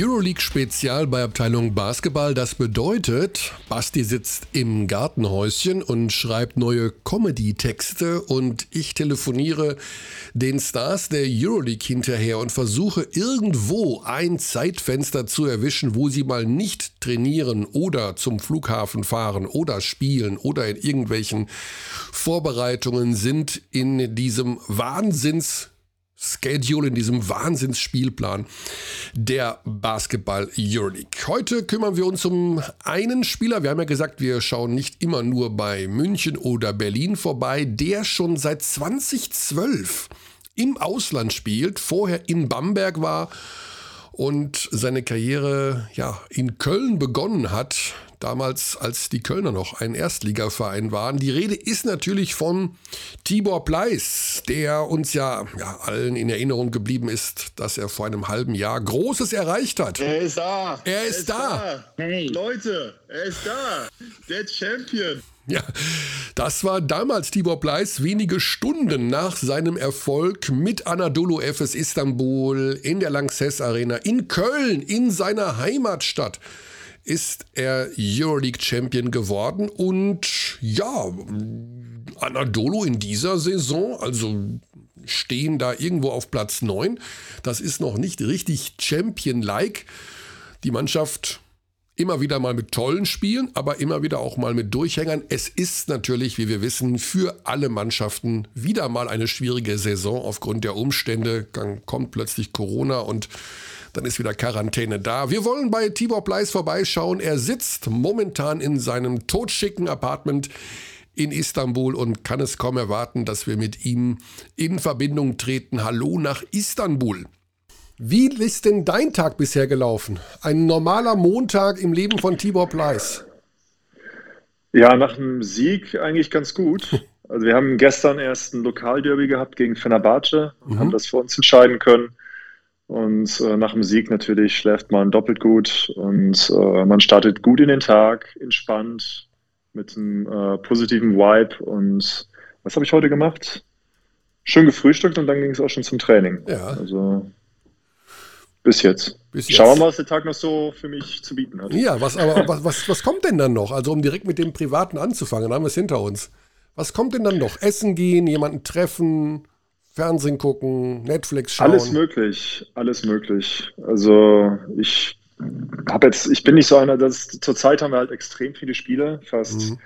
Euroleague-Spezial bei Abteilung Basketball. Das bedeutet, Basti sitzt im Gartenhäuschen und schreibt neue Comedy-Texte und ich telefoniere den Stars der Euroleague hinterher und versuche irgendwo ein Zeitfenster zu erwischen, wo sie mal nicht trainieren oder zum Flughafen fahren oder spielen oder in irgendwelchen Vorbereitungen sind in diesem Wahnsinns Schedule, in diesem Wahnsinnsspielplan der Basketball Euroleague. Heute kümmern wir uns um einen Spieler. Wir haben ja gesagt, wir schauen nicht immer nur bei München oder Berlin vorbei, der schon seit 2012 im Ausland spielt, vorher in Bamberg war und seine Karriere ja in Köln begonnen hat damals als die Kölner noch ein Erstligaverein waren. Die Rede ist natürlich von Tibor Pleiss, der uns ja, ja allen in Erinnerung geblieben ist, dass er vor einem halben Jahr Großes erreicht hat. Er ist da. Er ist, er ist da. da. Hey. Leute, er ist da. Der Champion. Ja, das war damals Tibor Pleiss wenige Stunden nach seinem Erfolg mit Anadolu Efes Istanbul in der Lanxess Arena in Köln, in seiner Heimatstadt ist er Euroleague Champion geworden und ja, Anadolu in dieser Saison, also stehen da irgendwo auf Platz 9. Das ist noch nicht richtig Champion-like. Die Mannschaft immer wieder mal mit tollen Spielen, aber immer wieder auch mal mit Durchhängern. Es ist natürlich, wie wir wissen, für alle Mannschaften wieder mal eine schwierige Saison aufgrund der Umstände. Dann kommt plötzlich Corona und dann ist wieder Quarantäne da. Wir wollen bei Tibor Bleis vorbeischauen. Er sitzt momentan in seinem totschicken Apartment in Istanbul und kann es kaum erwarten, dass wir mit ihm in Verbindung treten. Hallo nach Istanbul. Wie ist denn dein Tag bisher gelaufen? Ein normaler Montag im Leben von Tibor Pleiss? Ja, nach dem Sieg eigentlich ganz gut. Also wir haben gestern erst ein Lokalderby gehabt gegen Fenerbahce und mhm. haben das für uns entscheiden können. Und äh, nach dem Sieg natürlich schläft man doppelt gut und äh, man startet gut in den Tag, entspannt, mit einem äh, positiven Vibe. Und was habe ich heute gemacht? Schön gefrühstückt und dann ging es auch schon zum Training. Ja. Also bis jetzt. Bis jetzt. Schauen wir mal, was der Tag noch so für mich zu bieten hat. Ja, was, aber was, was, was kommt denn dann noch? Also, um direkt mit dem Privaten anzufangen, dann haben wir es hinter uns. Was kommt denn dann noch? Essen gehen, jemanden treffen? Fernsehen gucken, Netflix schauen? Alles möglich, alles möglich. Also ich habe jetzt, ich bin nicht so einer, dass zurzeit haben wir halt extrem viele Spiele, fast mhm.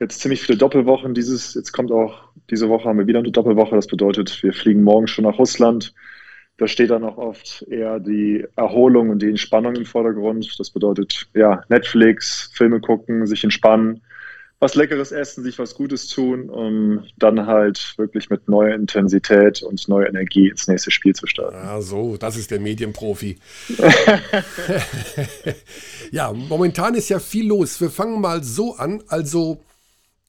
jetzt ziemlich viele Doppelwochen. Dieses, jetzt kommt auch, diese Woche haben wir wieder eine Doppelwoche. Das bedeutet, wir fliegen morgen schon nach Russland. Da steht dann auch oft eher die Erholung und die Entspannung im Vordergrund. Das bedeutet, ja, Netflix, Filme gucken, sich entspannen was Leckeres essen, sich was Gutes tun, um dann halt wirklich mit neuer Intensität und neuer Energie ins nächste Spiel zu starten. Ja, so, das ist der Medienprofi. ja, momentan ist ja viel los. Wir fangen mal so an. Also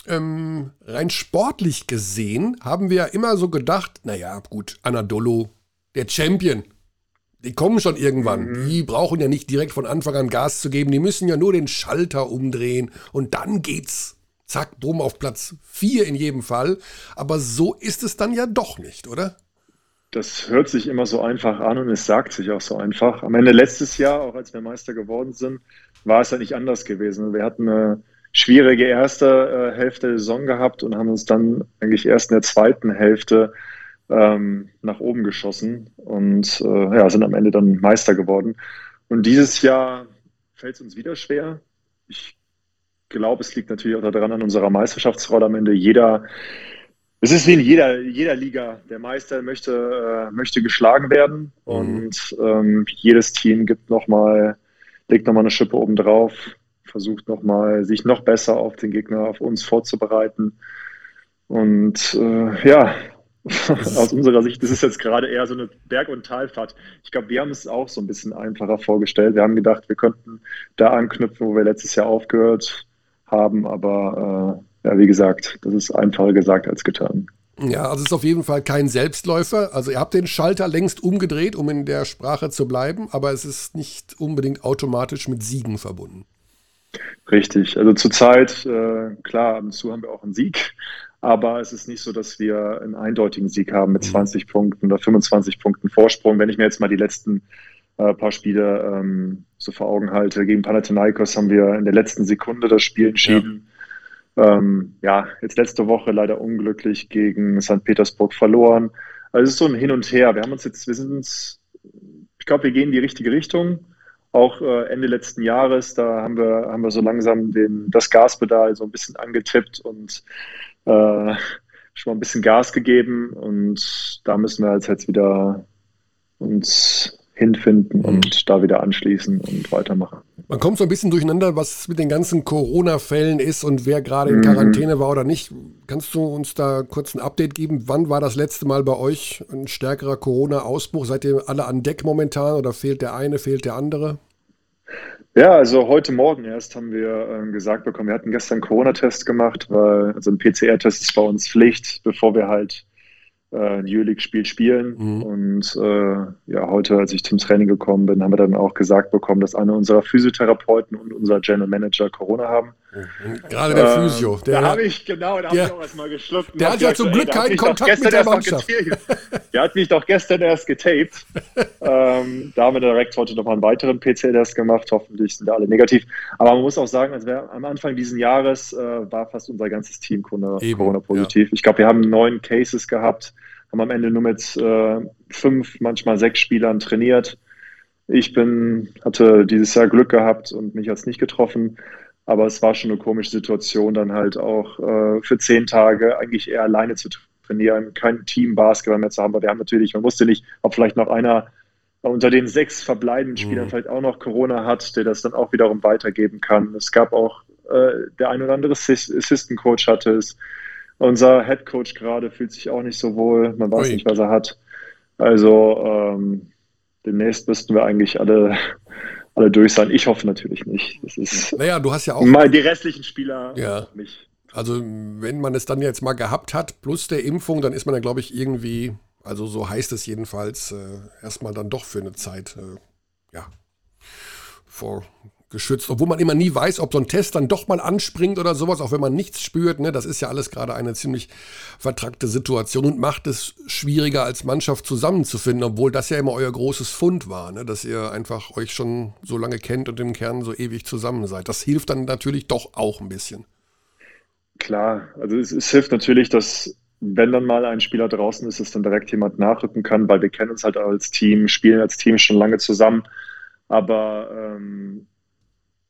ähm, rein sportlich gesehen haben wir ja immer so gedacht, naja, gut, Anadolu, der Champion. Die kommen schon irgendwann. Mhm. Die brauchen ja nicht direkt von Anfang an Gas zu geben. Die müssen ja nur den Schalter umdrehen und dann geht's zack, drum auf Platz 4 in jedem Fall. Aber so ist es dann ja doch nicht, oder? Das hört sich immer so einfach an und es sagt sich auch so einfach. Am Ende letztes Jahr, auch als wir Meister geworden sind, war es ja nicht anders gewesen. Wir hatten eine schwierige erste äh, Hälfte der Saison gehabt und haben uns dann eigentlich erst in der zweiten Hälfte ähm, nach oben geschossen und äh, ja, sind am Ende dann Meister geworden. Und dieses Jahr fällt es uns wieder schwer. Ich glaube, es liegt natürlich auch daran an unserer Meisterschaftsrolle am Ende. Jeder, es ist wie in jeder, jeder Liga. Der Meister möchte, äh, möchte geschlagen werden mhm. und ähm, jedes Team gibt noch mal, legt nochmal eine Schippe oben drauf, versucht nochmal, sich noch besser auf den Gegner, auf uns vorzubereiten. Und äh, ja, aus unserer Sicht, das ist jetzt gerade eher so eine Berg- und Talfahrt. Ich glaube, wir haben es auch so ein bisschen einfacher vorgestellt. Wir haben gedacht, wir könnten da anknüpfen, wo wir letztes Jahr aufgehört haben. Aber äh, ja, wie gesagt, das ist einfacher gesagt als getan. Ja, also es ist auf jeden Fall kein Selbstläufer. Also ihr habt den Schalter längst umgedreht, um in der Sprache zu bleiben, aber es ist nicht unbedingt automatisch mit Siegen verbunden. Richtig. Also zurzeit, äh, klar, ab und zu haben wir auch einen Sieg, aber es ist nicht so, dass wir einen eindeutigen Sieg haben mit 20 mhm. Punkten oder 25 Punkten Vorsprung. Wenn ich mir jetzt mal die letzten äh, paar Spiele ähm, so vor Augen halte. Gegen Panathinaikos haben wir in der letzten Sekunde das Spiel entschieden. Ja. Ähm, ja, jetzt letzte Woche leider unglücklich gegen St. Petersburg verloren. Also es ist so ein Hin und Her. Wir haben uns jetzt, wir sind uns, ich glaube, wir gehen in die richtige Richtung. Auch äh, Ende letzten Jahres, da haben wir, haben wir so langsam den, das Gaspedal so ein bisschen angetippt und äh, schon mal ein bisschen Gas gegeben. Und da müssen wir jetzt wieder uns hinfinden mhm. und da wieder anschließen und weitermachen. Man kommt so ein bisschen durcheinander, was mit den ganzen Corona-Fällen ist und wer gerade in mhm. Quarantäne war oder nicht. Kannst du uns da kurz ein Update geben? Wann war das letzte Mal bei euch ein stärkerer Corona-Ausbruch? Seid ihr alle an Deck momentan oder fehlt der eine, fehlt der andere? Ja, also heute Morgen erst haben wir äh, gesagt bekommen, wir hatten gestern einen Corona-Test gemacht, weil also ein PCR-Test ist bei uns Pflicht, bevor wir halt äh, ein Euroleague-Spiel spielen. Mhm. Und äh, ja, heute, als ich zum Training gekommen bin, haben wir dann auch gesagt bekommen, dass einer unserer Physiotherapeuten und unser General Manager Corona haben. Gerade der ähm, Physio. Der, da habe ich, genau, da habe ich auch erstmal geschluckt. Der hat ja zum Glück keinen Kontakt mit der Mannschaft. der hat mich doch gestern erst getaped. ähm, da haben wir direkt heute nochmal einen weiteren PC-Test gemacht. Hoffentlich sind alle negativ. Aber man muss auch sagen, also am Anfang dieses Jahres äh, war fast unser ganzes Team Corona-positiv. Ja. Ich glaube, wir haben neun Cases gehabt haben am Ende nur mit äh, fünf, manchmal sechs Spielern trainiert. Ich bin, hatte dieses Jahr Glück gehabt und mich jetzt nicht getroffen. Aber es war schon eine komische Situation, dann halt auch äh, für zehn Tage eigentlich eher alleine zu trainieren, kein Team Basketball mehr zu haben. Aber wir haben natürlich, man wusste nicht, ob vielleicht noch einer unter den sechs verbleibenden Spielern mhm. vielleicht auch noch Corona hat, der das dann auch wiederum weitergeben kann. Es gab auch äh, der ein oder andere Assistant Coach hatte es. Unser Head Coach gerade fühlt sich auch nicht so wohl. Man weiß Ui. nicht, was er hat. Also ähm, demnächst müssten wir eigentlich alle, alle durch sein. Ich hoffe natürlich nicht. Das ist naja, du hast ja auch mal die restlichen Spieler ja. nicht. Also wenn man es dann jetzt mal gehabt hat, plus der Impfung, dann ist man dann, glaube ich, irgendwie, also so heißt es jedenfalls, äh, erstmal dann doch für eine Zeit, äh, ja, vor geschützt, obwohl man immer nie weiß, ob so ein Test dann doch mal anspringt oder sowas, auch wenn man nichts spürt. Ne? Das ist ja alles gerade eine ziemlich vertrackte Situation und macht es schwieriger, als Mannschaft zusammenzufinden, obwohl das ja immer euer großes Fund war, ne? dass ihr einfach euch schon so lange kennt und im Kern so ewig zusammen seid. Das hilft dann natürlich doch auch ein bisschen. Klar, also es, es hilft natürlich, dass wenn dann mal ein Spieler draußen ist, dass dann direkt jemand nachrücken kann, weil wir kennen uns halt als Team, spielen als Team schon lange zusammen. Aber ähm,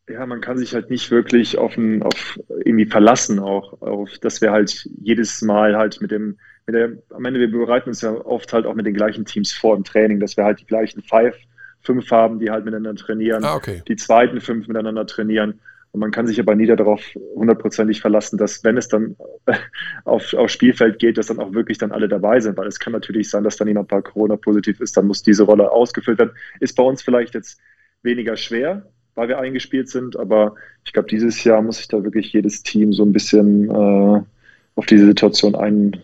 ja, man kann sich halt nicht wirklich auf, ein, auf irgendwie verlassen, auch auf, dass wir halt jedes Mal halt mit dem, mit der, am Ende, wir bereiten uns ja oft halt auch mit den gleichen Teams vor im Training, dass wir halt die gleichen Five, fünf haben, die halt miteinander trainieren, ah, okay. die zweiten fünf miteinander trainieren. Und man kann sich aber nie darauf hundertprozentig verlassen, dass wenn es dann auf, aufs Spielfeld geht, dass dann auch wirklich dann alle dabei sind, weil es kann natürlich sein, dass dann jemand bei Corona positiv ist, dann muss diese Rolle ausgefüllt werden. Ist bei uns vielleicht jetzt weniger schwer, weil wir eingespielt sind. Aber ich glaube, dieses Jahr muss sich da wirklich jedes Team so ein bisschen äh, auf diese Situation ein,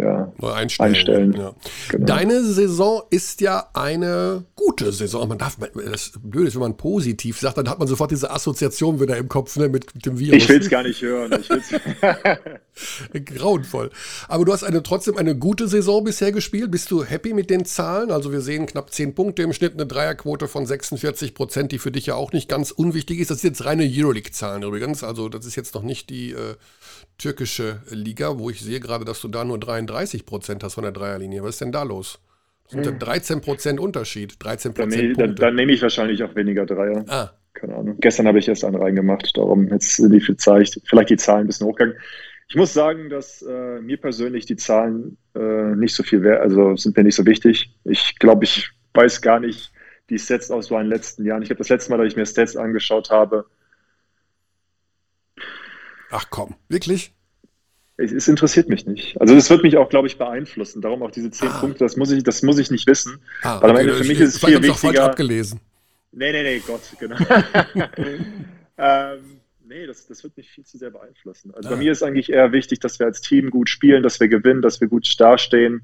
ja, einstellen. einstellen. Ja. Genau. Deine Saison ist ja eine gute Saison. Man darf, das Blöde ist, wenn man positiv sagt, dann hat man sofort diese Assoziation wieder im Kopf ne, mit, dem Virus. Ich will es gar nicht hören. Grauenvoll. Aber du hast eine, trotzdem eine gute Saison bisher gespielt. Bist du happy mit den Zahlen? Also wir sehen knapp 10 Punkte im Schnitt, eine Dreierquote von 46 Prozent, die für dich ja auch nicht ganz unwichtig ist. Das sind jetzt reine Euroleague-Zahlen übrigens. Also das ist jetzt noch nicht die äh, türkische Liga, wo ich sehe gerade, dass du da nur 33 Prozent hast von der Dreierlinie. Was ist denn da los? Das sind 13 hm. Prozent Unterschied, 13 Prozent dann, dann, nehme ich wahrscheinlich auch weniger Dreier. Ah. Keine Ahnung. Gestern habe ich erst einen reingemacht, darum jetzt die vielleicht, vielleicht die Zahlen ein bisschen hochgegangen. Ich muss sagen, dass äh, mir persönlich die Zahlen äh, nicht so viel wert, also sind mir nicht so wichtig. Ich glaube, ich weiß gar nicht die Sets aus meinen letzten Jahren. Ich habe das letzte Mal, dass ich mir Stats angeschaut habe, Ach komm, wirklich? Es, es interessiert mich nicht. Also das wird mich auch, glaube ich, beeinflussen. Darum auch diese zehn ah. Punkte, das muss ich, das muss ich nicht wissen. Ah, Weil am Ende für mich ist es viel wichtiger. falsch abgelesen. Nee, nee, nee, Gott, genau. ähm, nee, das, das wird mich viel zu sehr beeinflussen. Also ah. bei mir ist eigentlich eher wichtig, dass wir als Team gut spielen, dass wir gewinnen, dass wir gut dastehen.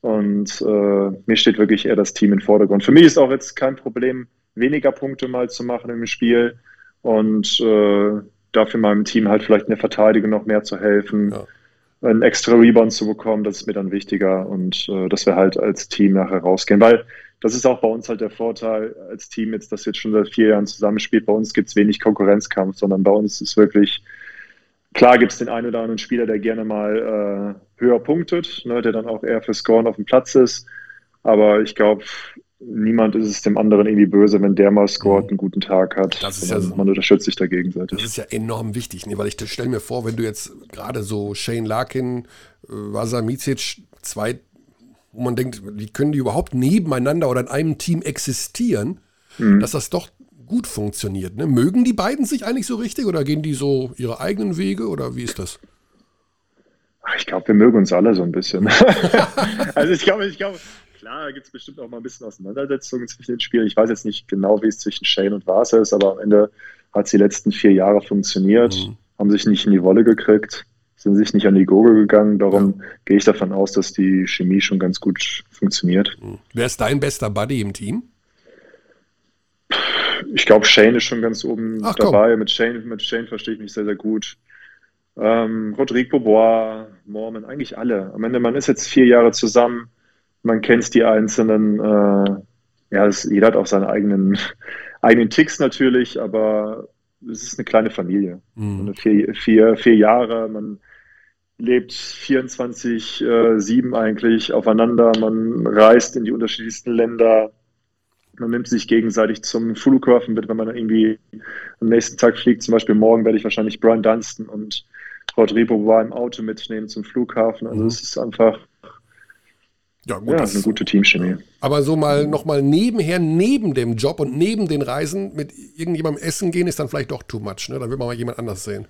Und äh, mir steht wirklich eher das Team im Vordergrund. Für mich ist auch jetzt kein Problem, weniger Punkte mal zu machen im Spiel. Und äh, dafür meinem Team halt vielleicht in der Verteidigung noch mehr zu helfen, ja. einen extra Rebound zu bekommen, das ist mir dann wichtiger und äh, dass wir halt als Team nachher rausgehen. Weil das ist auch bei uns halt der Vorteil als Team jetzt, das jetzt schon seit vier Jahren zusammenspielt. Bei uns gibt es wenig Konkurrenzkampf, sondern bei uns ist wirklich, klar gibt es den einen oder anderen Spieler, der gerne mal äh, höher punktet, ne, der dann auch eher für Scoren auf dem Platz ist. Aber ich glaube, niemand ist es dem anderen irgendwie böse, wenn der mal scoret, einen guten Tag hat. Das ist ja man unterstützt sich da gegenseitig. Das ist ja enorm wichtig, ne? weil ich stelle mir vor, wenn du jetzt gerade so Shane Larkin, äh, Vasa Micic, zwei, wo man denkt, wie können die überhaupt nebeneinander oder in einem Team existieren, mhm. dass das doch gut funktioniert. Ne? Mögen die beiden sich eigentlich so richtig oder gehen die so ihre eigenen Wege oder wie ist das? Ich glaube, wir mögen uns alle so ein bisschen. also ich glaube, ich glaube, klar gibt es bestimmt auch mal ein bisschen Auseinandersetzungen zwischen den Spielen. Ich weiß jetzt nicht genau, wie es zwischen Shane und Vasa ist, aber am Ende hat es die letzten vier Jahre funktioniert, mhm. haben sich nicht in die Wolle gekriegt, sind sich nicht an die Gurgel gegangen. Darum ja. gehe ich davon aus, dass die Chemie schon ganz gut funktioniert. Mhm. Wer ist dein bester Buddy im Team? Ich glaube, Shane ist schon ganz oben Ach, dabei. Mit Shane, mit Shane verstehe ich mich sehr, sehr gut. Ähm, Rodrigo Bois, Mormon, eigentlich alle. Am Ende, man ist jetzt vier Jahre zusammen man kennt die einzelnen, äh, ja, es, jeder hat auch seine eigenen, eigenen Ticks natürlich, aber es ist eine kleine Familie. Mhm. Vier, vier, vier Jahre, man lebt 24-7 äh, eigentlich aufeinander, man reist in die unterschiedlichsten Länder, man nimmt sich gegenseitig zum Flughafen mit, wenn man irgendwie am nächsten Tag fliegt. Zum Beispiel morgen werde ich wahrscheinlich Brian Dunstan und Rodrigo war im Auto mitnehmen zum Flughafen. Also mhm. es ist einfach ja, gut, ja, das ist eine gute Teamchemie. Aber so mal nochmal nebenher, neben dem Job und neben den Reisen mit irgendjemandem essen gehen, ist dann vielleicht doch too much. Ne? Dann will man mal jemand anders sehen.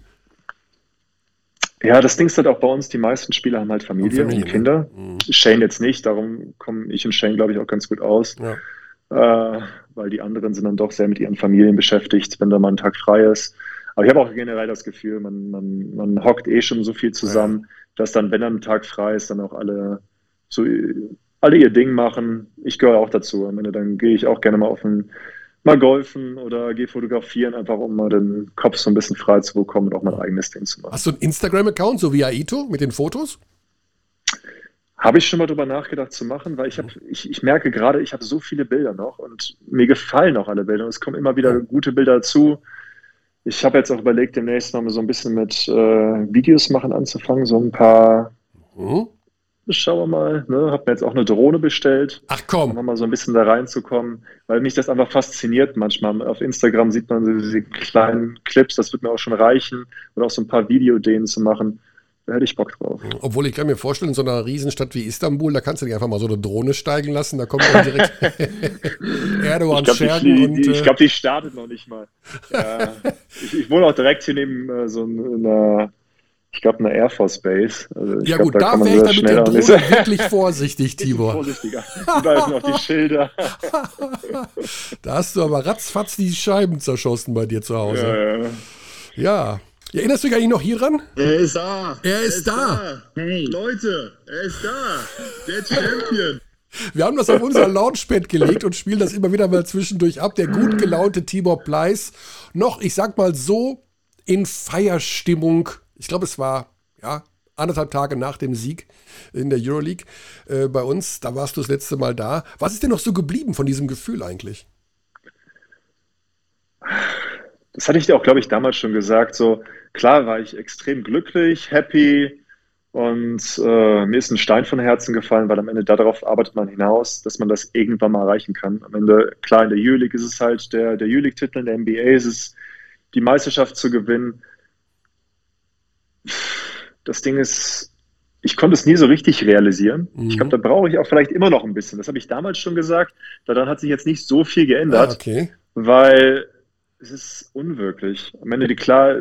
Ja, das Ding ist halt auch bei uns, die meisten Spieler haben halt Familie und, Familie, und ne? Kinder. Mhm. Shane jetzt nicht, darum kommen ich und Shane, glaube ich, auch ganz gut aus. Ja. Äh, weil die anderen sind dann doch sehr mit ihren Familien beschäftigt, wenn da mal ein Tag frei ist. Aber ich habe auch generell das Gefühl, man, man, man hockt eh schon so viel zusammen, ja. dass dann, wenn dann ein Tag frei ist, dann auch alle so alle ihr Ding machen. Ich gehöre auch dazu. Am Ende dann gehe ich auch gerne mal auf ein, mal golfen oder gehe fotografieren, einfach um mal den Kopf so ein bisschen frei zu bekommen und auch mein eigenes Ding zu machen. Hast du einen Instagram-Account, so wie Aito, mit den Fotos? Habe ich schon mal drüber nachgedacht zu machen, weil ich habe, ich, ich merke gerade, ich habe so viele Bilder noch und mir gefallen auch alle Bilder und es kommen immer wieder gute Bilder dazu. Ich habe jetzt auch überlegt, demnächst mal so ein bisschen mit äh, Videos machen anzufangen, so ein paar mhm schauen wir mal. Ne? Hab mir jetzt auch eine Drohne bestellt. Ach komm. Um mal so ein bisschen da reinzukommen, weil mich das einfach fasziniert manchmal. Auf Instagram sieht man so diese kleinen Clips, das wird mir auch schon reichen. Oder auch so ein paar Videodehnen zu machen. Da hätte ich Bock drauf. Obwohl ich kann mir vorstellen, in so einer Riesenstadt wie Istanbul, da kannst du dich einfach mal so eine Drohne steigen lassen, da kommt dann direkt Erdogan Schergen. Die, die, ich äh, glaube, die startet noch nicht mal. äh, ich, ich, wohne auch direkt hier neben äh, so einer ich glaube, eine Air Force Base. Also ja glaub, gut, da, da wäre ich dann mit der Drohne wirklich vorsichtig, Tibor. Vorsichtiger. Da sind noch die Schilder. da hast du aber ratzfatz die Scheiben zerschossen bei dir zu Hause. Ja, ja. ja. Erinnerst du dich eigentlich noch hieran? Er ist da. Er ist, er ist da. da. Hey. Leute, er ist da. Der Champion. Wir haben das auf unser Launchpad gelegt und spielen das immer wieder mal zwischendurch ab. Der gut gelaunte Tibor Pleiss noch, ich sag mal so, in Feierstimmung ich glaube, es war ja anderthalb Tage nach dem Sieg in der Euroleague äh, bei uns. Da warst du das letzte Mal da. Was ist denn noch so geblieben von diesem Gefühl eigentlich? Das hatte ich dir auch, glaube ich, damals schon gesagt. So klar war ich extrem glücklich, happy und äh, mir ist ein Stein von Herzen gefallen, weil am Ende darauf arbeitet man hinaus, dass man das irgendwann mal erreichen kann. Am Ende, klar, in der Euroleague ist es halt der, der Euroleague-Titel, in der NBA ist es die Meisterschaft zu gewinnen das Ding ist, ich konnte es nie so richtig realisieren. Mhm. Ich glaube, da brauche ich auch vielleicht immer noch ein bisschen. Das habe ich damals schon gesagt. Daran hat sich jetzt nicht so viel geändert, ah, okay. weil es ist unwirklich. Am Ende, die, klar,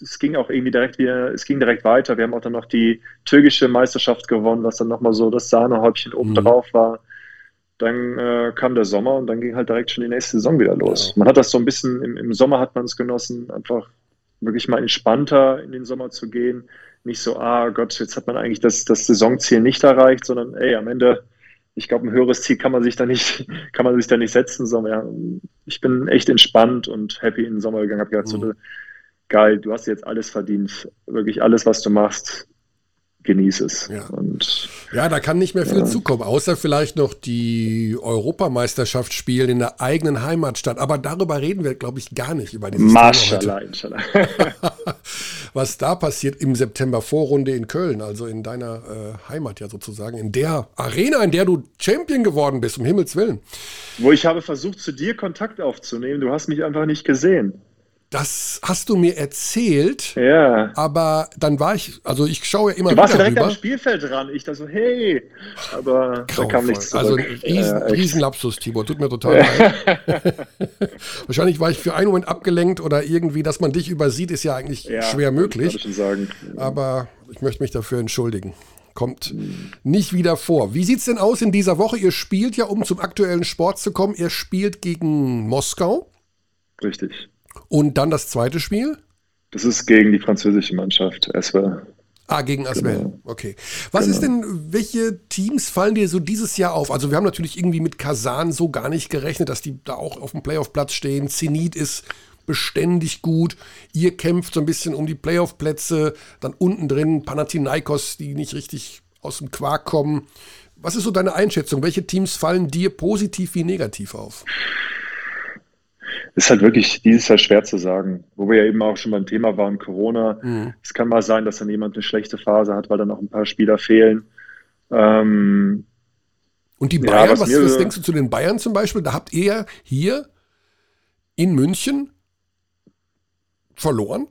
es ging auch irgendwie direkt wieder, es ging direkt weiter. Wir haben auch dann noch die türkische Meisterschaft gewonnen, was dann nochmal so das Sahnehäubchen oben mhm. drauf war. Dann äh, kam der Sommer und dann ging halt direkt schon die nächste Saison wieder los. Ja. Man hat das so ein bisschen, im, im Sommer hat man es genossen, einfach wirklich mal entspannter in den Sommer zu gehen. Nicht so, ah Gott, jetzt hat man eigentlich das, das Saisonziel nicht erreicht, sondern ey, am Ende, ich glaube, ein höheres Ziel kann man sich da nicht, kann man sich da nicht setzen, sondern ja, ich bin echt entspannt und happy in den Sommer gegangen, habe gedacht, mhm. so, geil, du hast jetzt alles verdient. Wirklich alles, was du machst, genieß es. Ja. Und Ja, da kann nicht mehr viel ja. zukommen, außer vielleicht noch die Europameisterschaft spielen in der eigenen Heimatstadt. Aber darüber reden wir, glaube ich, gar nicht über dieses Maschallah, Inshallah. Was da passiert im September Vorrunde in Köln, also in deiner äh, Heimat ja sozusagen, in der Arena, in der du Champion geworden bist, um Himmels Willen. Wo ich habe versucht, zu dir Kontakt aufzunehmen. Du hast mich einfach nicht gesehen. Das hast du mir erzählt. Ja. Aber dann war ich, also ich schaue ja immer du warst wieder. direkt rüber. am Spielfeld dran. Ich da so, hey. Aber Grauenvoll. da kam nichts zurück. Also ein riesen, ja, Riesenlapsus, Tibor. Tut mir total leid. Wahrscheinlich war ich für einen Moment abgelenkt oder irgendwie, dass man dich übersieht, ist ja eigentlich ja, schwer möglich. Ich schon sagen. Aber ich möchte mich dafür entschuldigen. Kommt nicht wieder vor. Wie sieht es denn aus in dieser Woche? Ihr spielt ja, um zum aktuellen Sport zu kommen, ihr spielt gegen Moskau. Richtig. Und dann das zweite Spiel? Das ist gegen die französische Mannschaft, Aswell. Ah, gegen Aswell. Genau. Okay. Was genau. ist denn, welche Teams fallen dir so dieses Jahr auf? Also wir haben natürlich irgendwie mit Kasan so gar nicht gerechnet, dass die da auch auf dem Playoff-Platz stehen. Zenit ist beständig gut. Ihr kämpft so ein bisschen um die Playoff-Plätze. Dann unten drin Panathinaikos, die nicht richtig aus dem Quark kommen. Was ist so deine Einschätzung? Welche Teams fallen dir positiv wie negativ auf? Ist halt wirklich dieses Jahr schwer zu sagen. Wo wir ja eben auch schon beim Thema waren, Corona. Mhm. Es kann mal sein, dass dann jemand eine schlechte Phase hat, weil dann auch ein paar Spieler fehlen. Ähm, und die Bayern, ja, was, was, was denkst du zu den Bayern zum Beispiel? Da habt ihr hier in München verloren.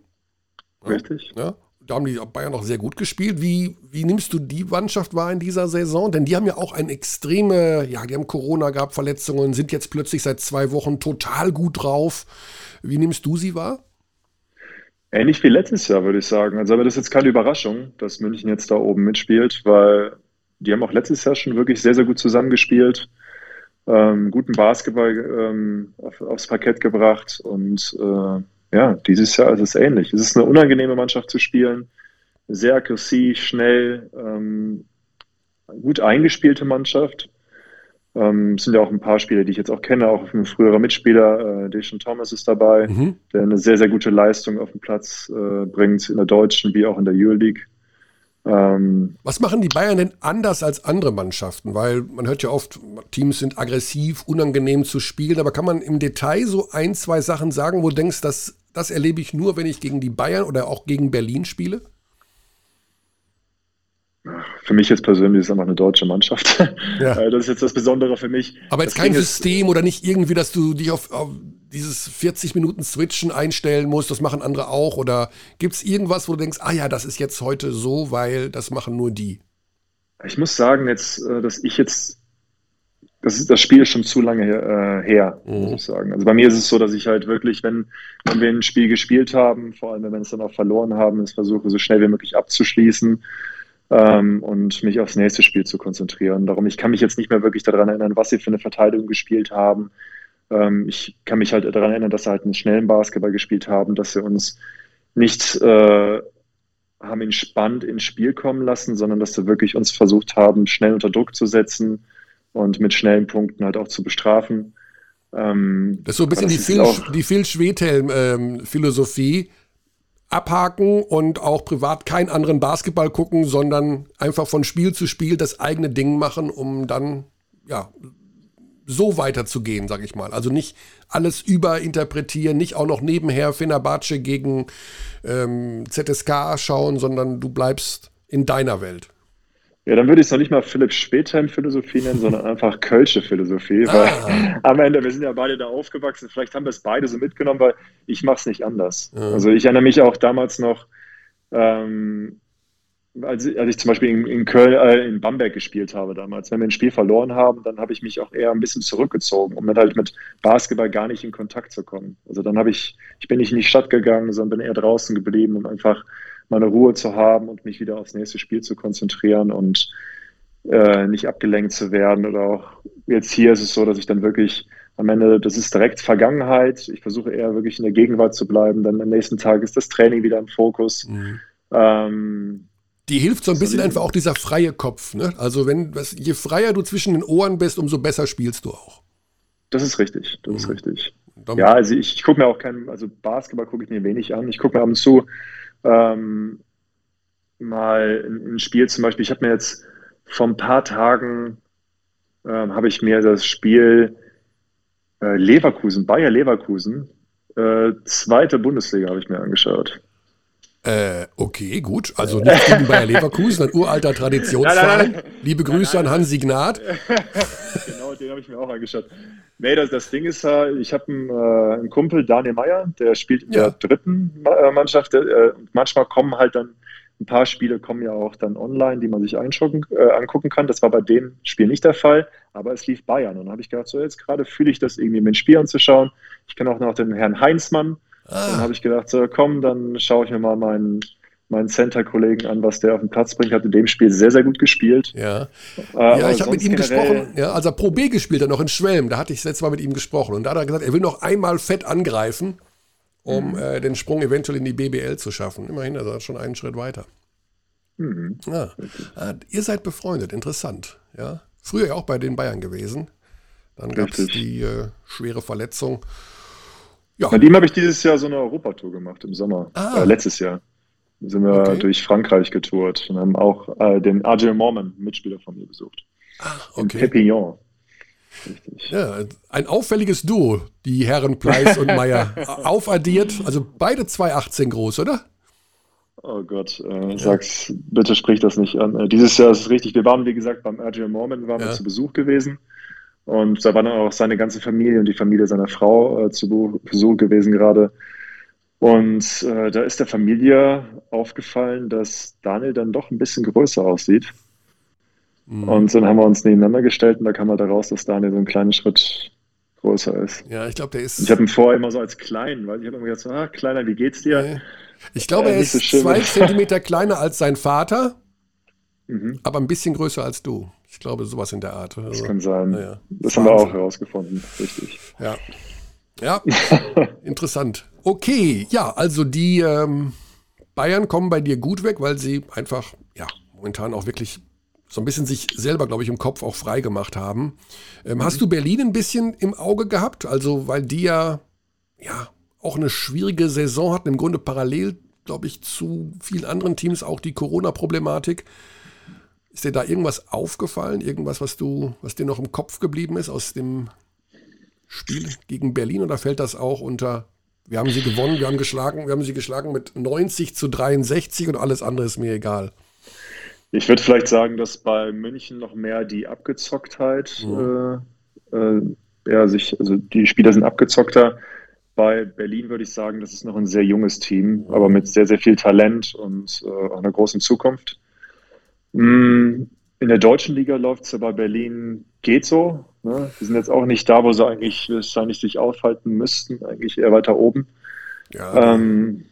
Richtig. Ja, da haben die Bayern auch sehr gut gespielt. Wie, wie nimmst du die Mannschaft wahr in dieser Saison? Denn die haben ja auch eine extreme, ja, die haben Corona gehabt, Verletzungen, sind jetzt plötzlich seit zwei Wochen total gut drauf. Wie nimmst du sie wahr? Ähnlich wie letztes Jahr, würde ich sagen. Also, aber das ist jetzt keine Überraschung, dass München jetzt da oben mitspielt, weil die haben auch letztes Jahr schon wirklich sehr, sehr gut zusammengespielt, ähm, guten Basketball ähm, auf, aufs Parkett gebracht und äh, ja, dieses Jahr ist es ähnlich. Es ist eine unangenehme Mannschaft zu spielen, sehr aggressiv, schnell, ähm, gut eingespielte Mannschaft. Ähm, es sind ja auch ein paar Spieler, die ich jetzt auch kenne, auch ein früherer Mitspieler, äh, Deshaun Thomas ist dabei, mhm. der eine sehr, sehr gute Leistung auf den Platz äh, bringt, in der deutschen wie auch in der Euroleague. Ähm, Was machen die Bayern denn anders als andere Mannschaften? Weil man hört ja oft, Teams sind aggressiv, unangenehm zu spielen, aber kann man im Detail so ein, zwei Sachen sagen, wo du denkst, das, das erlebe ich nur, wenn ich gegen die Bayern oder auch gegen Berlin spiele? Für mich jetzt persönlich ist es einfach eine deutsche Mannschaft. Ja. Äh, das ist jetzt das Besondere für mich. Aber jetzt das kein System oder nicht irgendwie, dass du dich auf, auf dieses 40 Minuten Switchen einstellen musst, das machen andere auch? Oder gibt es irgendwas, wo du denkst, ah ja, das ist jetzt heute so, weil das machen nur die? Ich muss sagen, jetzt, äh, dass ich jetzt, das, ist, das Spiel ist schon zu lange her, äh, her mhm. muss ich sagen. Also bei mir ist es so, dass ich halt wirklich, wenn, wenn wir ein Spiel gespielt haben, vor allem wenn wir es dann auch verloren haben, es versuche, so schnell wie möglich abzuschließen ähm, und mich aufs nächste Spiel zu konzentrieren. Darum, ich kann mich jetzt nicht mehr wirklich daran erinnern, was sie für eine Verteidigung gespielt haben. Ähm, ich kann mich halt daran erinnern, dass sie halt einen schnellen Basketball gespielt haben, dass sie uns nicht äh, haben entspannt ins Spiel kommen lassen, sondern dass sie wirklich uns versucht haben, schnell unter Druck zu setzen und mit schnellen Punkten halt auch zu bestrafen. Ähm, das ist so ein bisschen die Phil, die Phil Schwedhelm-Philosophie. Ähm, abhaken und auch privat keinen anderen Basketball gucken, sondern einfach von Spiel zu Spiel das eigene Ding machen, um dann ja so weiterzugehen, sag ich mal. Also nicht alles überinterpretieren, nicht auch noch nebenher Fenerbahce gegen ähm, ZSK schauen, sondern du bleibst in deiner Welt. Ja, dann würde ich es noch nicht mal Philipp Spätheim-Philosophie nennen, sondern einfach Kölsche Philosophie. Ah. Weil am Ende, wir sind ja beide da aufgewachsen, vielleicht haben wir es beide so mitgenommen, weil ich mache es nicht anders. Ja. Also ich erinnere mich auch damals noch, ähm, als, als, ich zum Beispiel in, in Köln, äh, in Bamberg gespielt habe damals, wenn wir ein Spiel verloren haben, dann habe ich mich auch eher ein bisschen zurückgezogen, um dann halt mit Basketball gar nicht in Kontakt zu kommen. Also dann habe ich, ich bin nicht in die Stadt gegangen, sondern bin eher draußen geblieben, um einfach meine Ruhe zu haben und mich wieder aufs nächste Spiel zu konzentrieren und äh, nicht abgelenkt zu werden. Oder auch jetzt hier ist es so, dass ich dann wirklich am Ende, das ist direkt Vergangenheit. Ich versuche eher wirklich in der Gegenwart zu bleiben. Dann am nächsten Tag ist das Training wieder im Fokus. Mhm. Ähm, die hilft so ein bisschen einfach auch dieser freie Kopf. Ne? Also wenn was, je freier du zwischen den Ohren bist, umso besser spielst du auch. Das ist richtig, das mhm. ist richtig. Ja, also ich, ich gucke mir auch keinen, also Basketball gucke ich mir wenig an. Ich gucke mir ab und zu ähm, mal ein, ein, Spiel zum Beispiel, ich habe mir jetzt vor ein paar Tagen äh, habe ich mir das Spiel äh, Leverkusen, Bayer Leverkusen, äh, zweite Bundesliga habe ich mir angeschaut. Äh, okay, gut. Also nicht gegen Bayer Leverkusen, ein uralter Traditionsverein. Liebe Grüße nein, nein, an Hansi Gnad. genau, den habe ich mir auch angeschaut. Nee, das, das Ding ist, ich habe einen, äh, einen, Kumpel, Daniel Meyer, der spielt in ja. der dritten äh, Mannschaft. Äh, manchmal kommen halt dann ein paar Spiele kommen ja auch dann online, die man sich äh, angucken kann. Das war bei dem Spiel nicht der Fall, aber es lief Bayern. Und dann habe ich gedacht, so jetzt gerade fühle ich das irgendwie, mir ein Spiel anzuschauen. Ich kenne auch noch den Herrn Heinzmann. Ah. Dann habe ich gedacht, so komm, dann schaue ich mir mal meinen meinen Center-Kollegen an, was der auf den Platz bringt, hat in dem Spiel sehr, sehr gut gespielt. Ja, äh, ja ich habe mit ihm gesprochen, ja, als er Pro B gespielt hat, noch in Schwelm, da hatte ich das letzte Mal mit ihm gesprochen und da hat er gesagt, er will noch einmal fett angreifen, um mhm. äh, den Sprung eventuell in die BBL zu schaffen. Immerhin, also er schon einen Schritt weiter. Mhm. Ja. Ah, ihr seid befreundet, interessant. Ja. Früher ja auch bei den Bayern gewesen. Dann gab es die äh, schwere Verletzung. Ja. Mit ihm habe ich dieses Jahr so eine Europatour gemacht im Sommer, ah. äh, letztes Jahr sind wir okay. durch Frankreich getourt und haben auch äh, den Arjen Mormon, Mitspieler von mir, besucht. Ah, okay. In. Richtig. Ja, ein auffälliges Duo, die Herren Pleiss und Meyer. Aufaddiert, also beide 2,18 groß, oder? Oh Gott, äh, ja. sag's, bitte sprich das nicht an. Äh, dieses Jahr ist es richtig. Wir waren, wie gesagt, beim Arjen Mormon, waren ja. wir zu Besuch gewesen. Und da war dann auch seine ganze Familie und die Familie seiner Frau äh, zu Besuch gewesen gerade. Und äh, da ist der Familie aufgefallen, dass Daniel dann doch ein bisschen größer aussieht. Mhm. Und dann haben wir uns nebeneinander gestellt und da kam halt heraus, dass Daniel so einen kleinen Schritt größer ist. Ja, ich glaube, der ist. Ich habe ihn vorher immer so als klein, weil ich habe immer gesagt, so, ah, kleiner, wie geht's dir? Nee. Ich glaube, äh, er ist so zwei Zentimeter kleiner als sein Vater, mhm. aber ein bisschen größer als du. Ich glaube, sowas in der Art. Also, das kann sein. Ja. Das Wahnsinn. haben wir auch herausgefunden, richtig. Ja. Ja, interessant. Okay, ja, also die ähm, Bayern kommen bei dir gut weg, weil sie einfach, ja, momentan auch wirklich so ein bisschen sich selber, glaube ich, im Kopf auch frei gemacht haben. Ähm, mhm. Hast du Berlin ein bisschen im Auge gehabt? Also, weil die ja, ja, auch eine schwierige Saison hatten, im Grunde parallel, glaube ich, zu vielen anderen Teams auch die Corona-Problematik. Ist dir da irgendwas aufgefallen? Irgendwas, was du, was dir noch im Kopf geblieben ist aus dem Spiel gegen Berlin oder fällt das auch unter, wir haben sie gewonnen, wir haben geschlagen, wir haben sie geschlagen mit 90 zu 63 und alles andere ist mir egal? Ich würde vielleicht sagen, dass bei München noch mehr die Abgezocktheit, mhm. äh, äh, ja, sich, also die Spieler sind abgezockter. Bei Berlin würde ich sagen, das ist noch ein sehr junges Team, mhm. aber mit sehr, sehr viel Talent und äh, einer großen Zukunft. Mm, in der deutschen Liga läuft es bei Berlin geht so. Ne? Die sind jetzt auch nicht da, wo sie eigentlich wahrscheinlich sich aufhalten müssten, eigentlich eher weiter oben. Ja, ähm,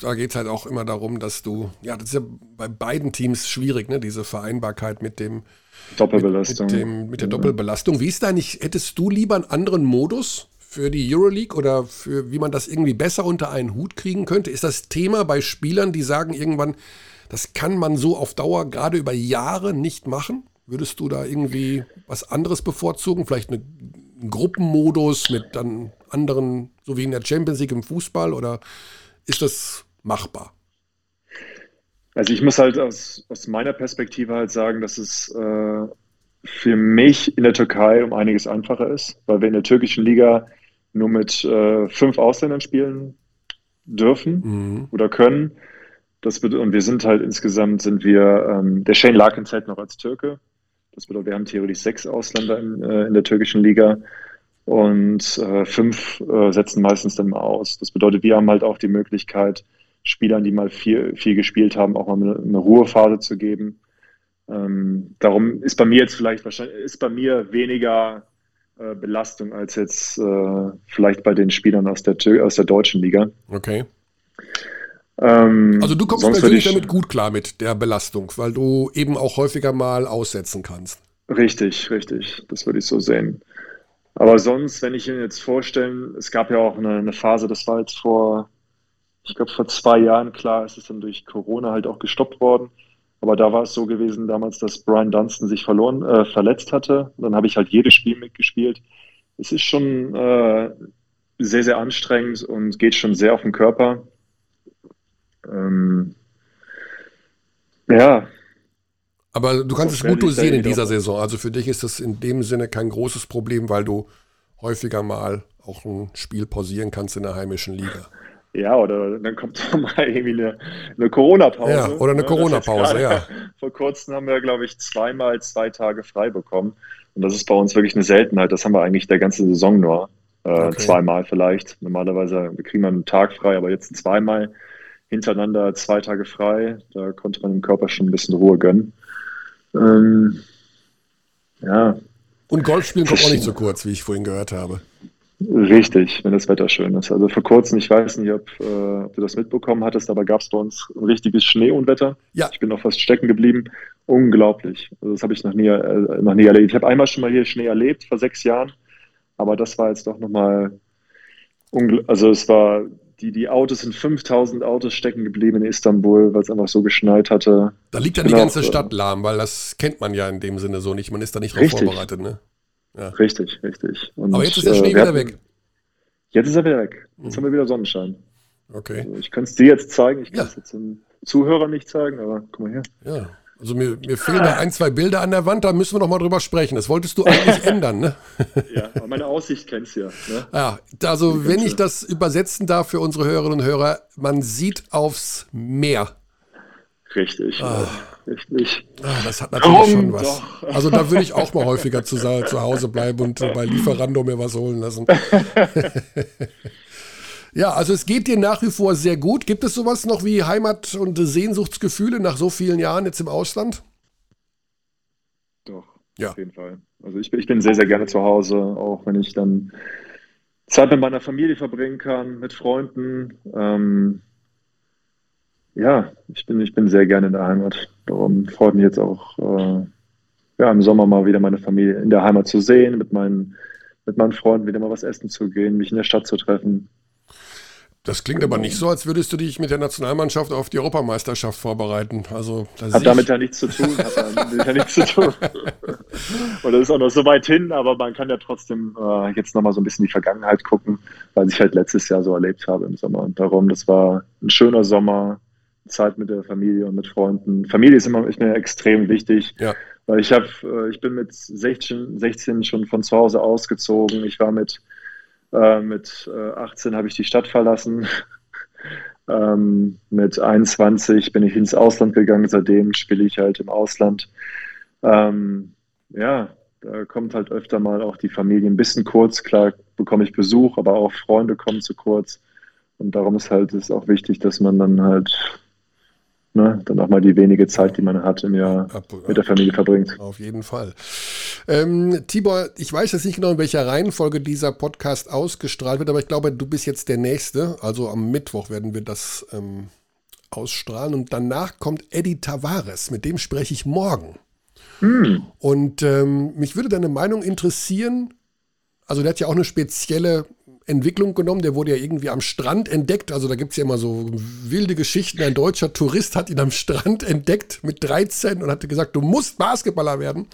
da geht es halt auch immer darum, dass du, ja, das ist ja bei beiden Teams schwierig, ne? diese Vereinbarkeit mit dem Doppelbelastung. Mit, mit, dem, mit der Doppelbelastung. Wie ist da nicht, hättest du lieber einen anderen Modus für die Euroleague oder für wie man das irgendwie besser unter einen Hut kriegen könnte? Ist das Thema bei Spielern, die sagen irgendwann, das kann man so auf Dauer gerade über Jahre nicht machen? Würdest du da irgendwie was anderes bevorzugen? Vielleicht eine, einen Gruppenmodus mit dann anderen, so wie in der Champions League im Fußball? Oder ist das machbar? Also ich muss halt aus, aus meiner Perspektive halt sagen, dass es äh, für mich in der Türkei um einiges einfacher ist, weil wir in der türkischen Liga nur mit äh, fünf Ausländern spielen dürfen mhm. oder können. Das und wir sind halt insgesamt sind wir, ähm, der Shane Larkin zählt noch als Türke, das bedeutet, wir haben theoretisch sechs Ausländer in, äh, in der türkischen Liga und äh, fünf äh, setzen meistens dann mal aus. Das bedeutet, wir haben halt auch die Möglichkeit, Spielern, die mal viel, viel gespielt haben, auch mal eine, eine Ruhephase zu geben. Ähm, darum ist bei mir jetzt vielleicht wahrscheinlich ist bei mir weniger äh, Belastung als jetzt äh, vielleicht bei den Spielern aus der, aus der deutschen Liga. Okay. Ähm, also du kommst persönlich damit gut klar mit der Belastung, weil du eben auch häufiger mal aussetzen kannst. Richtig, richtig. Das würde ich so sehen. Aber sonst, wenn ich mir jetzt vorstellen, es gab ja auch eine, eine Phase, das war jetzt vor, ich glaube vor zwei Jahren, klar, es ist dann durch Corona halt auch gestoppt worden. Aber da war es so gewesen damals, dass Brian Dunstan sich verloren, äh, verletzt hatte. dann habe ich halt jedes Spiel mitgespielt. Es ist schon äh, sehr, sehr anstrengend und geht schon sehr auf den Körper. Ähm, ja. Aber du kannst es gut dosieren in dieser Saison. Also für dich ist das in dem Sinne kein großes Problem, weil du häufiger mal auch ein Spiel pausieren kannst in der heimischen Liga. Ja, oder dann kommt doch mal irgendwie eine, eine Corona-Pause. Ja, oder eine ne? Corona-Pause, ja. Vor kurzem haben wir, glaube ich, zweimal zwei Tage frei bekommen. Und das ist bei uns wirklich eine Seltenheit. Das haben wir eigentlich der ganze Saison nur. Äh, okay. Zweimal vielleicht. Normalerweise kriegen wir einen Tag frei, aber jetzt zweimal hintereinander zwei Tage frei. Da konnte man dem Körper schon ein bisschen Ruhe gönnen. Ähm, ja. Und Golfspielen kommt auch nicht so kurz, wie ich vorhin gehört habe. Richtig, wenn das Wetter schön ist. Also vor kurzem, ich weiß nicht, ob, äh, ob du das mitbekommen hattest, aber gab es bei uns ein richtiges Schneeunwetter. Ja. Ich bin noch fast stecken geblieben. Unglaublich. Also das habe ich noch nie, äh, noch nie erlebt. Ich habe einmal schon mal hier Schnee erlebt, vor sechs Jahren. Aber das war jetzt doch nochmal, also es war, die, die Autos sind 5000 Autos stecken geblieben in Istanbul, weil es einfach so geschneit hatte. Da liegt dann die ganze Stadt lahm, weil das kennt man ja in dem Sinne so nicht. Man ist da nicht drauf richtig. vorbereitet, ne? Ja. Richtig, richtig. Und, Aber jetzt ist der Schnee äh, wieder weg. Jetzt ist er wieder weg. Jetzt mhm. haben wir wieder Sonnenschein. Okay. Also ich könnte es dir jetzt zeigen. Ich kann es ja. jetzt den Zuhörern nicht zeigen, aber guck mal her. Ja. Also mir, mir fehlen da ein, zwei Bilder an der Wand, da müssen wir noch mal drüber sprechen. Das wolltest du eigentlich ändern, ne? Ja, aber meine Aussicht kennst du ja. Ne? Ja, also wenn ich das übersetzen darf für unsere Hörerinnen und Hörer, man sieht aufs Meer. Richtig. Ah. Richtig. Ah, das hat natürlich Komm schon was. Doch. Also da würde ich auch mal häufiger zu, zu Hause bleiben und bei Lieferando mir was holen lassen. Ja, also es geht dir nach wie vor sehr gut. Gibt es sowas noch wie Heimat- und Sehnsuchtsgefühle nach so vielen Jahren jetzt im Ausland? Doch, ja. auf jeden Fall. Also ich, ich bin sehr, sehr gerne zu Hause, auch wenn ich dann Zeit mit meiner Familie verbringen kann, mit Freunden. Ähm, ja, ich bin, ich bin sehr gerne in der Heimat. Darum freut mich jetzt auch, äh, ja, im Sommer mal wieder meine Familie in der Heimat zu sehen, mit meinen, mit meinen Freunden wieder mal was essen zu gehen, mich in der Stadt zu treffen. Das klingt aber nicht so, als würdest du dich mit der Nationalmannschaft auf die Europameisterschaft vorbereiten. Also, hat damit ja nichts zu tun. Hat damit ja nichts zu tun. Und das ist auch noch so weit hin, aber man kann ja trotzdem äh, jetzt nochmal so ein bisschen die Vergangenheit gucken, weil ich halt letztes Jahr so erlebt habe im Sommer. Und darum, das war ein schöner Sommer, Zeit mit der Familie und mit Freunden. Familie ist immer mir extrem wichtig. Ja. Weil ich habe, äh, ich bin mit 16, 16 schon von zu Hause ausgezogen. Ich war mit äh, mit äh, 18 habe ich die Stadt verlassen. ähm, mit 21 bin ich ins Ausland gegangen. Seitdem spiele ich halt im Ausland. Ähm, ja, da kommt halt öfter mal auch die Familie ein bisschen kurz. Klar bekomme ich Besuch, aber auch Freunde kommen zu kurz. Und darum ist halt ist auch wichtig, dass man dann halt ne, dann auch mal die wenige Zeit, die man hat im Jahr mit der Familie verbringt. Auf jeden Fall. Ähm, Tibor, ich weiß jetzt nicht genau, in welcher Reihenfolge dieser Podcast ausgestrahlt wird, aber ich glaube, du bist jetzt der Nächste. Also am Mittwoch werden wir das ähm, ausstrahlen. Und danach kommt Eddie Tavares, mit dem spreche ich morgen. Hm. Und ähm, mich würde deine Meinung interessieren. Also der hat ja auch eine spezielle Entwicklung genommen. Der wurde ja irgendwie am Strand entdeckt. Also da gibt es ja immer so wilde Geschichten. Ein deutscher Tourist hat ihn am Strand entdeckt mit 13 und hatte gesagt, du musst Basketballer werden.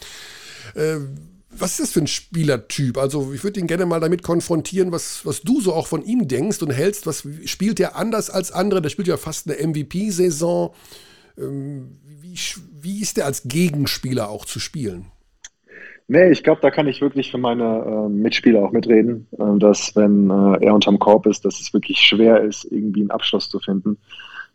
Äh, was ist das für ein Spielertyp? Also ich würde ihn gerne mal damit konfrontieren, was, was du so auch von ihm denkst und hältst. Was spielt er anders als andere? Der spielt ja fast eine MVP-Saison. Ähm, wie, wie ist der als Gegenspieler auch zu spielen? Nee, ich glaube, da kann ich wirklich für meine äh, Mitspieler auch mitreden, äh, dass wenn äh, er unterm Korb ist, dass es wirklich schwer ist, irgendwie einen Abschluss zu finden.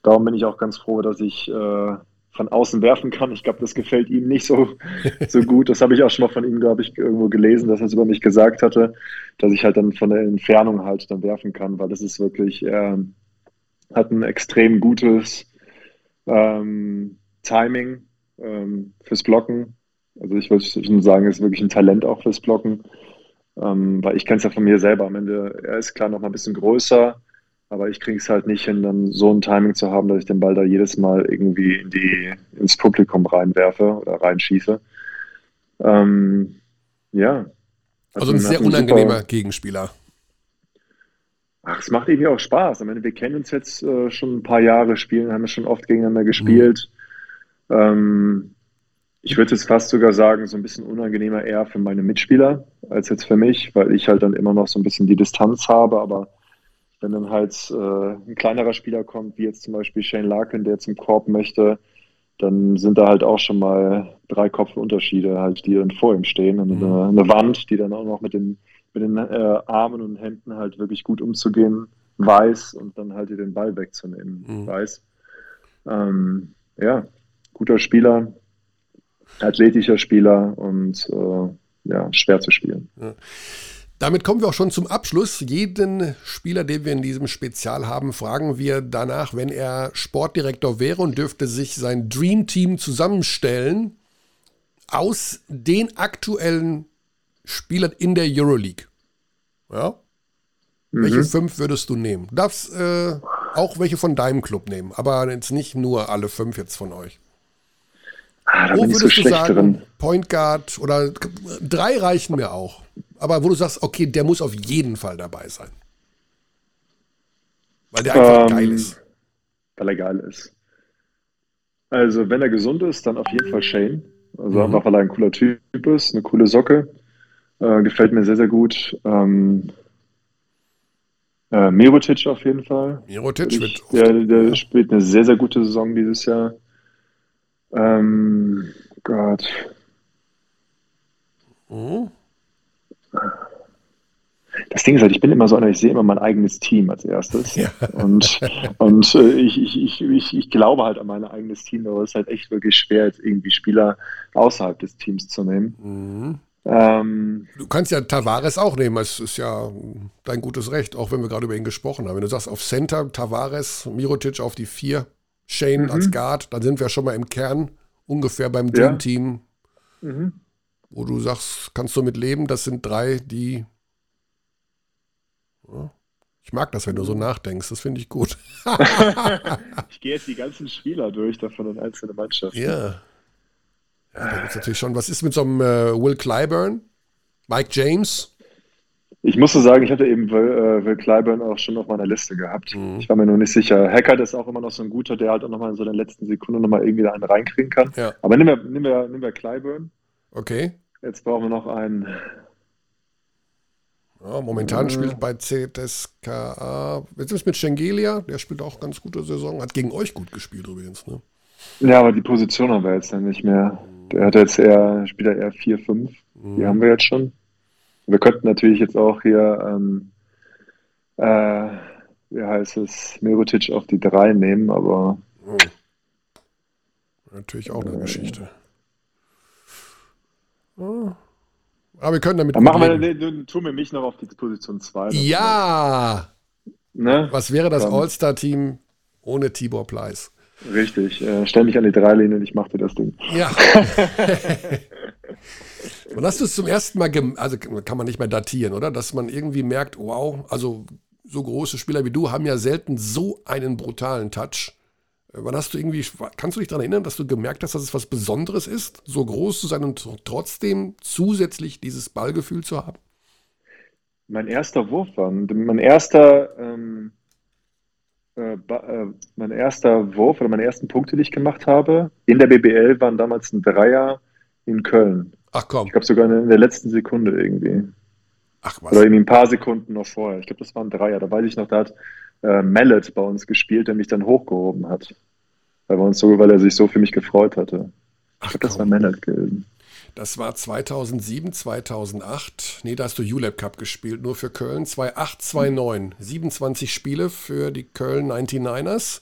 Darum bin ich auch ganz froh, dass ich äh, von außen werfen kann. Ich glaube, das gefällt ihm nicht so, so gut. Das habe ich auch schon mal von ihm, glaube ich, irgendwo gelesen, dass er es über mich gesagt hatte, dass ich halt dann von der Entfernung halt dann werfen kann, weil das ist wirklich, er hat ein extrem gutes ähm, Timing ähm, fürs Blocken also ich würde schon sagen, er ist wirklich ein Talent auch fürs Blocken. Ähm, weil ich kenne es ja von mir selber. Am Ende, er ist klar noch mal ein bisschen größer, aber ich kriege es halt nicht hin, dann so ein Timing zu haben, dass ich den Ball da jedes Mal irgendwie in die, ins Publikum reinwerfe oder reinschieße. Ähm, ja. Also ein sehr unangenehmer super, Gegenspieler. Ach, es macht irgendwie auch Spaß. Ich meine, wir kennen uns jetzt äh, schon ein paar Jahre, spielen, haben ja schon oft gegeneinander gespielt. Mhm. Ähm, ich würde jetzt fast sogar sagen, so ein bisschen unangenehmer eher für meine Mitspieler als jetzt für mich, weil ich halt dann immer noch so ein bisschen die Distanz habe. Aber wenn dann halt äh, ein kleinerer Spieler kommt, wie jetzt zum Beispiel Shane Larkin, der zum Korb möchte, dann sind da halt auch schon mal drei Kopfunterschiede, halt, die dann vor ihm stehen. Und mhm. eine, eine, Wand, die dann auch noch mit den, mit den äh, Armen und Händen halt wirklich gut umzugehen weiß und dann halt den Ball wegzunehmen mhm. weiß. Ähm, ja, guter Spieler, athletischer Spieler und äh, ja, schwer zu spielen. Ja. Damit kommen wir auch schon zum Abschluss. Jeden Spieler, den wir in diesem Spezial haben, fragen wir danach, wenn er Sportdirektor wäre und dürfte sich sein Dream Team zusammenstellen aus den aktuellen Spielern in der Euroleague. Ja? Mhm. Welche fünf würdest du nehmen? Du darfst äh, auch welche von deinem Club nehmen, aber jetzt nicht nur alle fünf jetzt von euch. Ah, da wo würdest so du sagen, drin. Point Guard oder drei reichen mir auch. Aber wo du sagst, okay, der muss auf jeden Fall dabei sein. Weil der einfach ähm, geil ist. Weil er geil ist. Also, wenn er gesund ist, dann auf jeden Fall Shane. Also mhm. einfach, weil er ein cooler Typ ist, eine coole Socke. Äh, gefällt mir sehr, sehr gut. Ähm, äh, Mirotic auf jeden Fall. Mirotic wird. Der, der spielt eine sehr, sehr gute Saison dieses Jahr. Ähm, Gott. Mhm. Das Ding ist halt, ich bin immer so einer, ich sehe immer mein eigenes Team als erstes. Ja. Und, und äh, ich, ich, ich, ich glaube halt an mein eigenes Team, aber es ist halt echt wirklich schwer, jetzt irgendwie Spieler außerhalb des Teams zu nehmen. Mhm. Ähm, du kannst ja Tavares auch nehmen, es ist ja dein gutes Recht, auch wenn wir gerade über ihn gesprochen haben. Wenn du sagst, auf Center Tavares, Mirotic auf die vier, Shane mhm. als Guard, dann sind wir schon mal im Kern ungefähr beim Dream Team. Mhm wo du sagst, kannst du mit leben, das sind drei, die. Ja, ich mag das, wenn du so nachdenkst, das finde ich gut. ich gehe jetzt die ganzen Spieler durch davon in einzelne Mannschaften. Ja. Ja, da gibt es natürlich schon. Was ist mit so einem äh, Will Clyburn? Mike James? Ich musste sagen, ich hatte eben Will, äh, Will Clyburn auch schon auf meiner Liste gehabt. Mhm. Ich war mir nur nicht sicher. Hackert ist auch immer noch so ein guter, der halt auch nochmal in so der letzten Sekunde nochmal irgendwie einen reinkriegen kann. Ja. Aber nehmen wir, nehmen, wir, nehmen wir Clyburn. Okay. Jetzt brauchen wir noch einen. Ja, momentan äh, spielt bei ZSKA. Jetzt ist mit Schengelia, der spielt auch ganz gute Saison. Hat gegen euch gut gespielt übrigens. Ne? Ja, aber die Position haben wir jetzt dann nicht mehr. Der hat jetzt eher, spielt er eher 4-5. Mhm. Die haben wir jetzt schon. Wir könnten natürlich jetzt auch hier, ähm, äh, wie heißt es, Mirotic auf die 3 nehmen, aber. Mhm. Natürlich auch eine äh, Geschichte. Aber wir können damit. Dann machen wir, nee, tun wir mich noch auf die Position 2. Ja! Ne? Was wäre das All-Star-Team ohne Tibor Pleiss? Richtig, äh, stell mich an die Dreilinie und ich mache dir das Ding. Ja. und hast du es zum ersten Mal, also kann man nicht mehr datieren, oder? Dass man irgendwie merkt, wow, also so große Spieler wie du haben ja selten so einen brutalen Touch. Wann hast du irgendwie, kannst du dich daran erinnern, dass du gemerkt hast, dass es was Besonderes ist, so groß zu sein und trotzdem zusätzlich dieses Ballgefühl zu haben? Mein erster Wurf war, mein erster, ähm, äh, äh, mein erster Wurf oder meine ersten Punkte, die ich gemacht habe, in der BBL waren damals ein Dreier in Köln. Ach komm. Ich glaube sogar in der letzten Sekunde irgendwie. Ach was. Oder irgendwie ein paar Sekunden noch vorher. Ich glaube, das war ein Dreier. Da weiß ich noch, da hat äh, Mallet bei uns gespielt, der mich dann hochgehoben hat. Weil, wir uns so, weil er sich so für mich gefreut hatte. Ich glaube, das war Mallet gewesen. Das war 2007, 2008. Nee, da hast du ULEP Cup gespielt, nur für Köln. 2008, 2009. 27 Spiele für die Köln 99ers.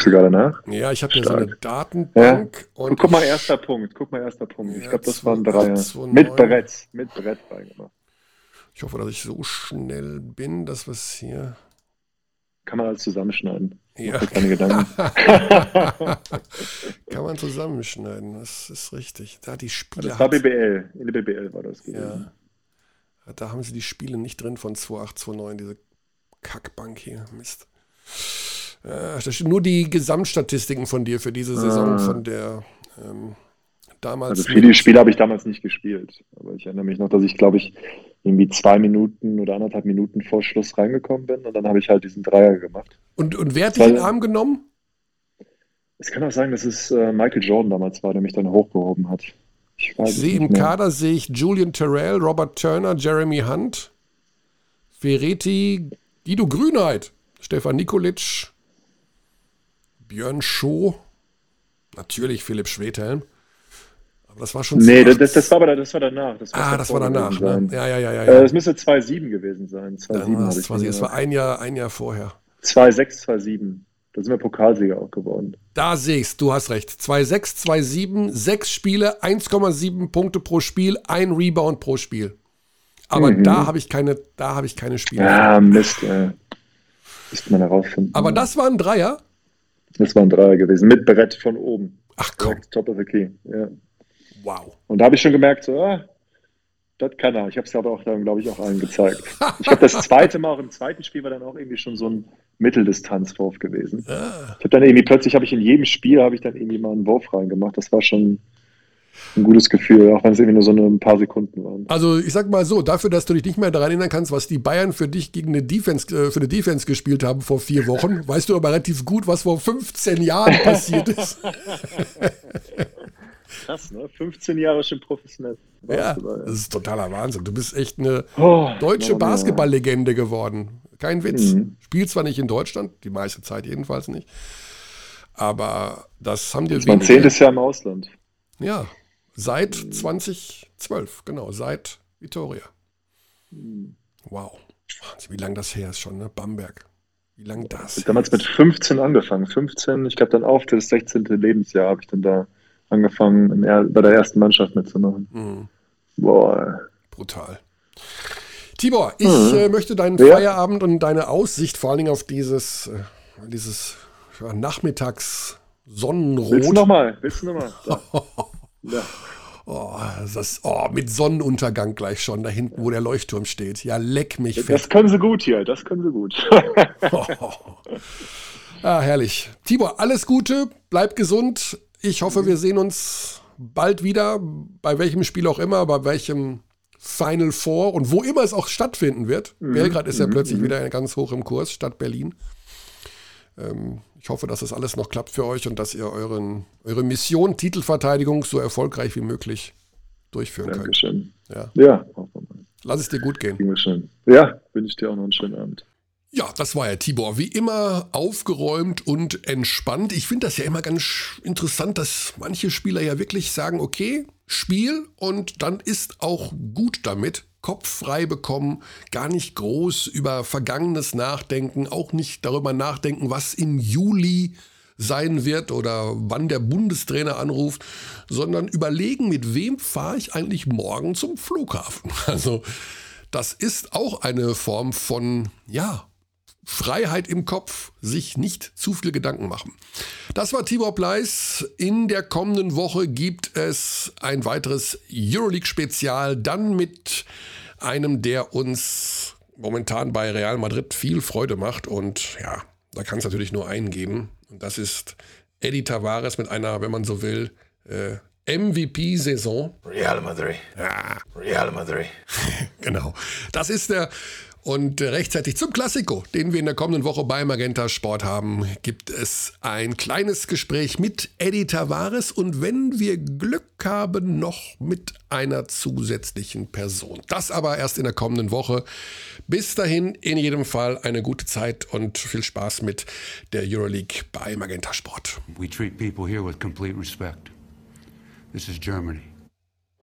Guckst du gerade nach? Ja, ich habe hier so eine Datenbank. Ja. Und guck mal, erster Punkt. Guck mal, erster Punkt. Ich glaube, das waren drei. Mit Brett. Mit Brett reingemacht. Ich hoffe, dass ich so schnell bin, dass wir es hier. Kann man alles zusammenschneiden. Ja. Keine Gedanken. Kann man zusammenschneiden, das ist richtig. Da die Spiele. Das war BBL. In der BBL war das. Gewesen. Ja. Da haben sie die Spiele nicht drin von 2829, diese Kackbank hier. Mist. Äh, nur die Gesamtstatistiken von dir für diese Saison, ah. von der ähm, damals. Also viele Spiele habe ich damals nicht gespielt. Aber ich erinnere mich noch, dass ich, glaube ich, irgendwie zwei Minuten oder anderthalb Minuten vor Schluss reingekommen bin und dann habe ich halt diesen Dreier gemacht. Und, und wer hat dich in den Arm genommen? Es kann auch sagen, dass es äh, Michael Jordan damals war, der mich dann hochgehoben hat. Ich, ich sehe im mehr. Kader sehe ich Julian Terrell, Robert Turner, Jeremy Hunt, Ferretti, Guido Grünheit, Stefan Nikolic, Björn Schoh, Natürlich Philipp Schwedhelm. Aber das war schon Nee, das, das, war aber das war danach. Das ah, das war danach. Ne? Ja, ja, ja, ja. Äh, das müsste 2,7 gewesen sein. 2,7 das, 20, das war ein Jahr, ein Jahr vorher. 2,6, 2,7. Da sind wir Pokalsieger auch geworden. Da siehst du, hast recht. 2,6, 2,7, sechs Spiele, 1,7 Punkte pro Spiel, ein Rebound pro Spiel. Aber mhm. da habe ich keine, da habe ich keine Spiele. Ja, Mist, ja. Müsste man herausfinden. Aber das war ein Dreier? Das war ein Dreier gewesen, mit Brett von oben. Ach komm. Direkt top of the key, ja. Wow. Und da habe ich schon gemerkt, so, ah, das kann er. Ich habe es aber auch dann, glaube ich, auch allen gezeigt. Ich habe das zweite Mal, auch im zweiten Spiel war dann auch irgendwie schon so ein Mitteldistanzwurf gewesen. Ah. Ich habe dann irgendwie plötzlich, habe ich in jedem Spiel, habe ich dann irgendwie mal einen Wurf reingemacht. Das war schon ein gutes Gefühl, auch wenn es irgendwie nur so ein paar Sekunden waren. Also ich sag mal so, dafür, dass du dich nicht mehr daran erinnern kannst, was die Bayern für dich gegen eine Defense, äh, für eine Defense gespielt haben vor vier Wochen, weißt du aber relativ gut, was vor 15 Jahren passiert ist. Krass, ne? 15 Jahre schon professionell. Ja, das ist totaler Wahnsinn. Du bist echt eine oh, deutsche Basketballlegende geworden. Kein Witz. Mhm. Spielt zwar nicht in Deutschland, die meiste Zeit jedenfalls nicht. Aber das haben dir. Das ist mein zehntes Jahr im Ausland. Ja, seit 2012, genau, seit Vitoria. Mhm. Wow. Wie lange das her ist schon, ne? Bamberg. Wie lange das? Ich damals mit 15 angefangen. 15, ich glaube dann auf das 16. Lebensjahr habe ich dann da angefangen, bei der ersten Mannschaft mitzumachen. Mhm. Boah. Brutal. Tibor, ich mhm. äh, möchte deinen ja. Feierabend und deine Aussicht vor allen Dingen auf dieses, äh, dieses Nachmittags Sonnenrot. Willst du nochmal? Willst du nochmal? ja. Oh, das, oh, mit Sonnenuntergang gleich schon, da hinten, wo der Leuchtturm steht. Ja, leck mich fett. Das können sie gut hier, das können sie gut. oh. Ah, herrlich. Tibor, alles Gute, bleib gesund. Ich hoffe, wir sehen uns bald wieder, bei welchem Spiel auch immer, bei welchem Final Four und wo immer es auch stattfinden wird. Mhm. Belgrad ist ja mhm. plötzlich mhm. wieder ganz hoch im Kurs, statt Berlin. Ähm, ich hoffe, dass das alles noch klappt für euch und dass ihr euren, eure Mission Titelverteidigung so erfolgreich wie möglich durchführen Dankeschön. könnt. Ja. ja. Lass es dir gut gehen. Ja, wünsche ich dir auch noch einen schönen Abend. Ja, das war ja Tibor. Wie immer aufgeräumt und entspannt. Ich finde das ja immer ganz interessant, dass manche Spieler ja wirklich sagen, okay, Spiel und dann ist auch gut damit. Kopf frei bekommen, gar nicht groß über Vergangenes nachdenken, auch nicht darüber nachdenken, was im Juli sein wird oder wann der Bundestrainer anruft, sondern überlegen, mit wem fahre ich eigentlich morgen zum Flughafen. Also das ist auch eine Form von, ja, Freiheit im Kopf, sich nicht zu viel Gedanken machen. Das war Tibor Pleiss. In der kommenden Woche gibt es ein weiteres Euroleague-Spezial, dann mit einem, der uns momentan bei Real Madrid viel Freude macht. Und ja, da kann es natürlich nur einen geben. Und das ist Eddie Tavares mit einer, wenn man so will, äh, MVP-Saison. Real Madrid. Ja. Real Madrid. genau. Das ist der und rechtzeitig zum Klassiko, den wir in der kommenden Woche bei Magenta Sport haben, gibt es ein kleines Gespräch mit Eddie Tavares und wenn wir Glück haben, noch mit einer zusätzlichen Person. Das aber erst in der kommenden Woche. Bis dahin in jedem Fall eine gute Zeit und viel Spaß mit der Euroleague bei Magenta Sport. We treat people here with complete respect. This is Germany.